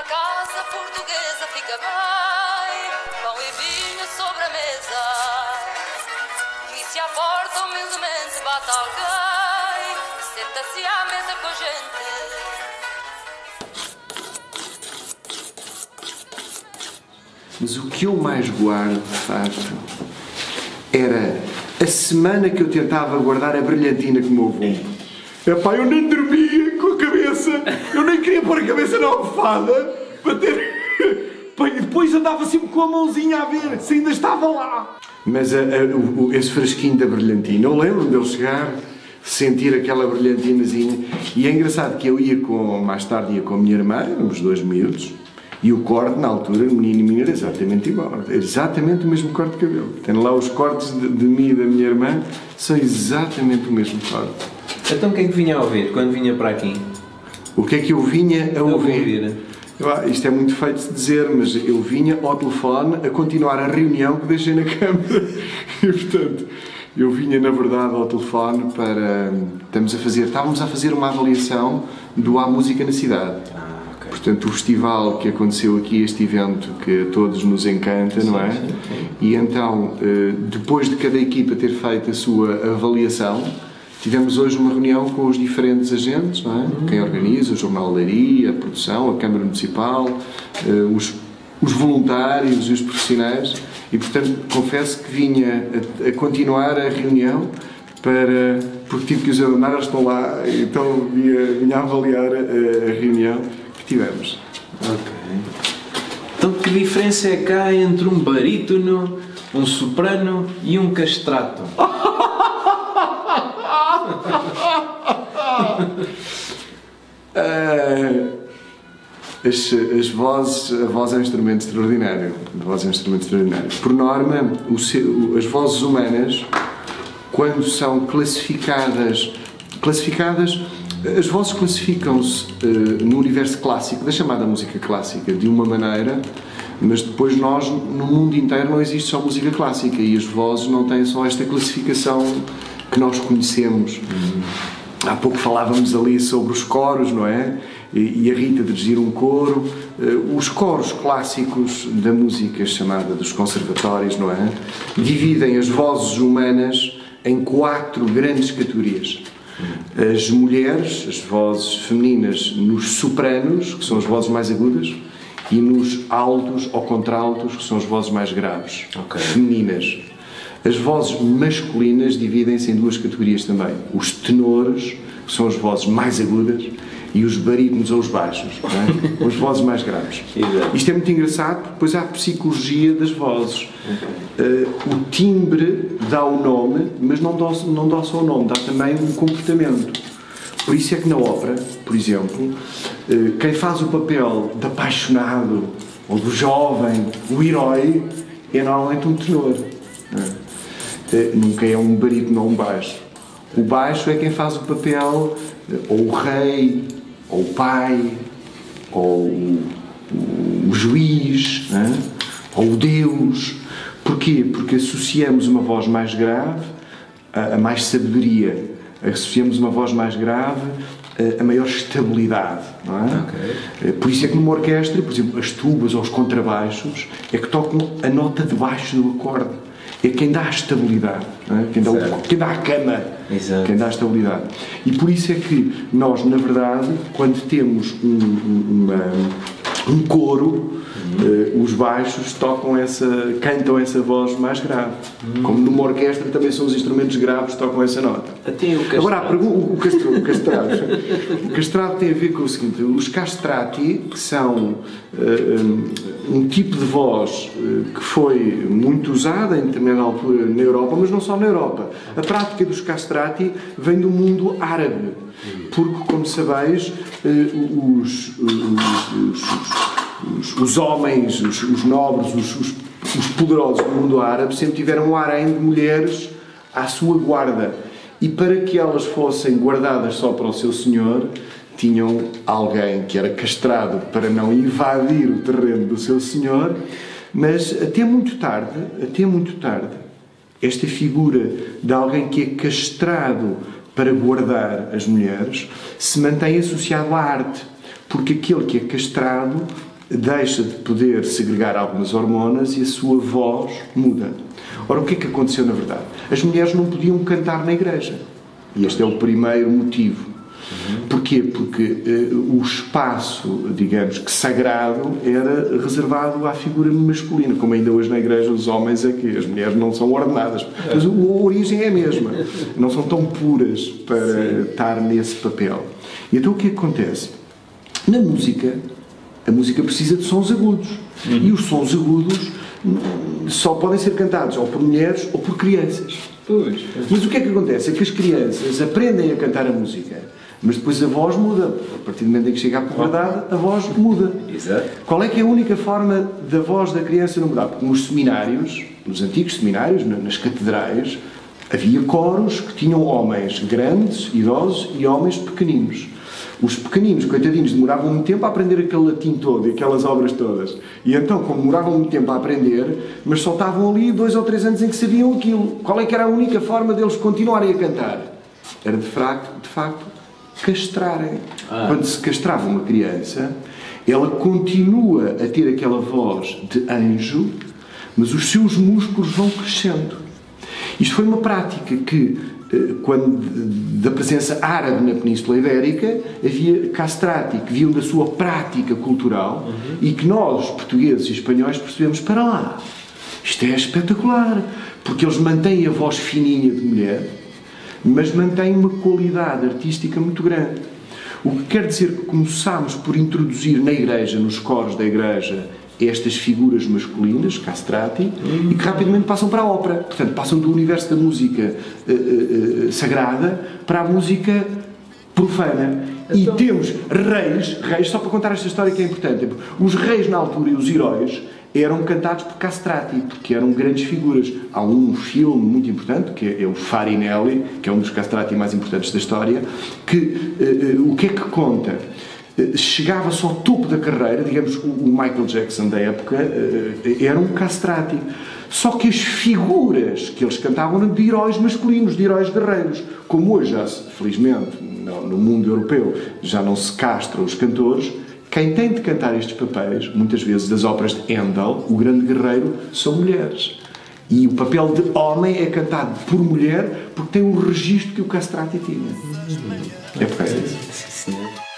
Numa casa portuguesa fica bem, pão e vinho sobre a mesa. E se à porta humildemente bate alguém, senta-se à mesa com a gente. Mas o que eu mais guardo, de facto, era a semana que eu tentava guardar a brilhantina como avô. Epá, eu nem dormia a cabeça, eu nem queria pôr a cabeça na almofada para ter. E depois andava sempre com a mãozinha a ver se ainda estava lá. Mas a- a- o- o- esse fresquinho da brilhantina, eu lembro de eu chegar, sentir aquela brilhantinazinha. E é engraçado que eu ia com, mais tarde ia com a minha irmã, éramos dois miúdos, e o corte na altura, menino e menina, era exatamente igual. Era exatamente o mesmo corte de cabelo. Tenho lá os cortes de, de mim e da minha irmã, são exatamente o mesmo corte. Então quem que vinha a ouvir quando vinha para aqui? O que é que eu vinha a ouvir? Eu, ah, Isto é muito feito de dizer, mas eu vinha ao telefone a continuar a reunião que deixei na Câmara. E, portanto, eu vinha, na verdade, ao telefone para... Estamos a fazer, estávamos a fazer uma avaliação do Há Música na Cidade. Ah, ok. Portanto, o festival que aconteceu aqui, este evento que a todos nos encanta, não é? sim, sim. E então, eh, depois de cada equipa ter feito a sua avaliação, tivemos hoje uma reunião com os diferentes agentes, não é? Uhum. Quem organiza, o Jornal Leiria, a produção, a Câmara Municipal, eh, os, os voluntários e os profissionais. E, portanto, confesso que vinha a, a continuar a reunião para. Porque tive que os eles estão lá, então vinha, vinha a avaliar a, a reunião que tivemos. Ok. Então que diferença é que há entre um barítono, um soprano e um castrato? Ah, as, as vozes, a voz é um instrumento extraordinário. A voz é um instrumento extraordinário. Por norma, o as vozes humanas, quando são classificadas, classificadas, as vozes classificam-se eh, no universo clássico, da chamada música clássica, de uma maneira, mas depois nós, no mundo inteiro, não existe só música clássica e as vozes não têm só esta classificação que nós conhecemos. Há pouco falávamos ali sobre os coros, não é? E a Rita dirigir um coro. Eh, Os coros clássicos da música chamada dos conservatórios, não é? Dividem as vozes humanas em quatro grandes categorias. As mulheres, as vozes femininas, nos sopranos, que são as vozes mais agudas, e nos altos ou contraltos, que são as vozes mais graves, Ok. femininas. As vozes masculinas dividem-se em duas categorias também. Os tenores, que são as vozes mais agudas, e os barítonos ou os baixos, é? as vozes mais graves. Isto é muito engraçado, porque depois há a psicologia das vozes. Eh, o timbre dá o nome, mas não dá, não dá só o nome, dá também um comportamento. Por isso é que na ópera, por exemplo, eh, quem faz o papel de apaixonado ou do jovem, o herói, é normalmente um tenor. é? Nunca é um barítono ou um baixo. O baixo é quem faz o papel ou o rei, ou o pai, ou o, o juiz, não é? ou o Deus. Porquê? Porque associamos uma voz mais grave a, a mais sabedoria, associamos uma voz mais grave a, a maior estabilidade. Não é? Eh, Por isso é que numa orquestra, por exemplo, as tubas ou os contrabaixos é que tocam a nota de baixo do acorde. É quem dá a estabilidade, é? quem, dá o- quem dá a cama, Exato. quem dá a estabilidade. E por isso é que nós, na verdade, quando temos um, um- uma- um coro, eh, os baixos tocam essa, cantam essa voz mais grave. Como numa orquestra também são os instrumentos graves que tocam essa nota. Até o castrato. Agora, pergunta, o, castro, o castrado. o castrado tem a ver com o seguinte: os castrati, que são eh, um, um tipo de voz eh, que foi muito usada em determinada altura na Europa, mas não só na Europa. A prática dos castrati vem do mundo árabe, porque, como sabeis, eh, os, os, os, os homens, os, os nobres, os, os, os poderosos do mundo árabe sempre tiveram um harém de mulheres à sua guarda. E para que elas fossem guardadas só para o seu senhor, tinham alguém que era castrado para não invadir o terreno do seu senhor, mas até muito tarde, até muito tarde, esta figura de alguém que é castrado para guardar as mulheres se mantém associado à arte, porque aquele que é castrado deixa de poder segregar algumas hormonas e a sua voz muda. Ora, o que é que aconteceu na verdade? As mulheres não podiam cantar na igreja. E este é o primeiro motivo. Porquê? Porque uh, o espaço, digamos que sagrado, era reservado à figura masculina, como ainda hoje na igreja os homens é que as mulheres não são ordenadas. Mas a origem é a mesma. Não são tão puras para Sim. estar nesse papel. E então o que acontece? Na música, a música precisa de sons agudos. Uhum. E os sons agudos só podem ser cantados ou por mulheres ou por crianças. Pois. Mas o que é que acontece? É que as crianças aprendem a cantar a música, mas depois a voz muda. A partir do momento em que chega à puberdade, a voz muda. Exato. Qual é que é a única forma da voz da criança não mudar? Porque nos seminários, nos antigos seminários, nas catedrais, havia coros que tinham homens grandes, idosos e homens pequeninos. Os pequeninos, coitadinhos, demoravam muito tempo a aprender aquele latim todo e aquelas obras todas. E então, como demoravam muito tempo a aprender, mas só estavam ali dois ou três anos em que sabiam aquilo. Qual é que era a única forma deles continuarem a cantar? Era, de facto, de facto castrarem. Ah. Quando se castrava uma criança, ela continua a ter aquela voz de anjo, mas os seus músculos vão crescendo. Isto foi uma prática que quando, da presença árabe na Península Ibérica, havia castrati, que viam da sua prática cultural uhum. e que nós, portugueses e espanhóis, percebemos para lá. Isto é espetacular, porque eles mantêm a voz fininha de mulher, mas mantêm uma qualidade artística muito grande. O que quer dizer que começámos por introduzir na igreja, nos coros da igreja, estas figuras masculinas, castrati, e que rapidamente passam para a ópera. Portanto, passam do universo da música uh, uh, sagrada para a música profana. Então... E temos reis, reis, só para contar esta história que é importante, os reis na altura e os heróis eram cantados por castrati, porque eram grandes figuras. Há um filme muito importante, que é o Farinelli, que é um dos castrati mais importantes da história, que uh, o que é que conta? Chegava-se ao topo da carreira, digamos, o Michael Jackson da época eh, era um castrati. Só que as figuras que eles cantavam eram de heróis masculinos, de heróis guerreiros. Como hoje, já, felizmente, no mundo europeu, já não se castra os cantores, quem tem de cantar estes papéis, muitas vezes das óperas de Handel, o grande guerreiro, são mulheres. E o papel de homem é cantado por mulher porque tem o registro que o castrati tinha. É por causa disso.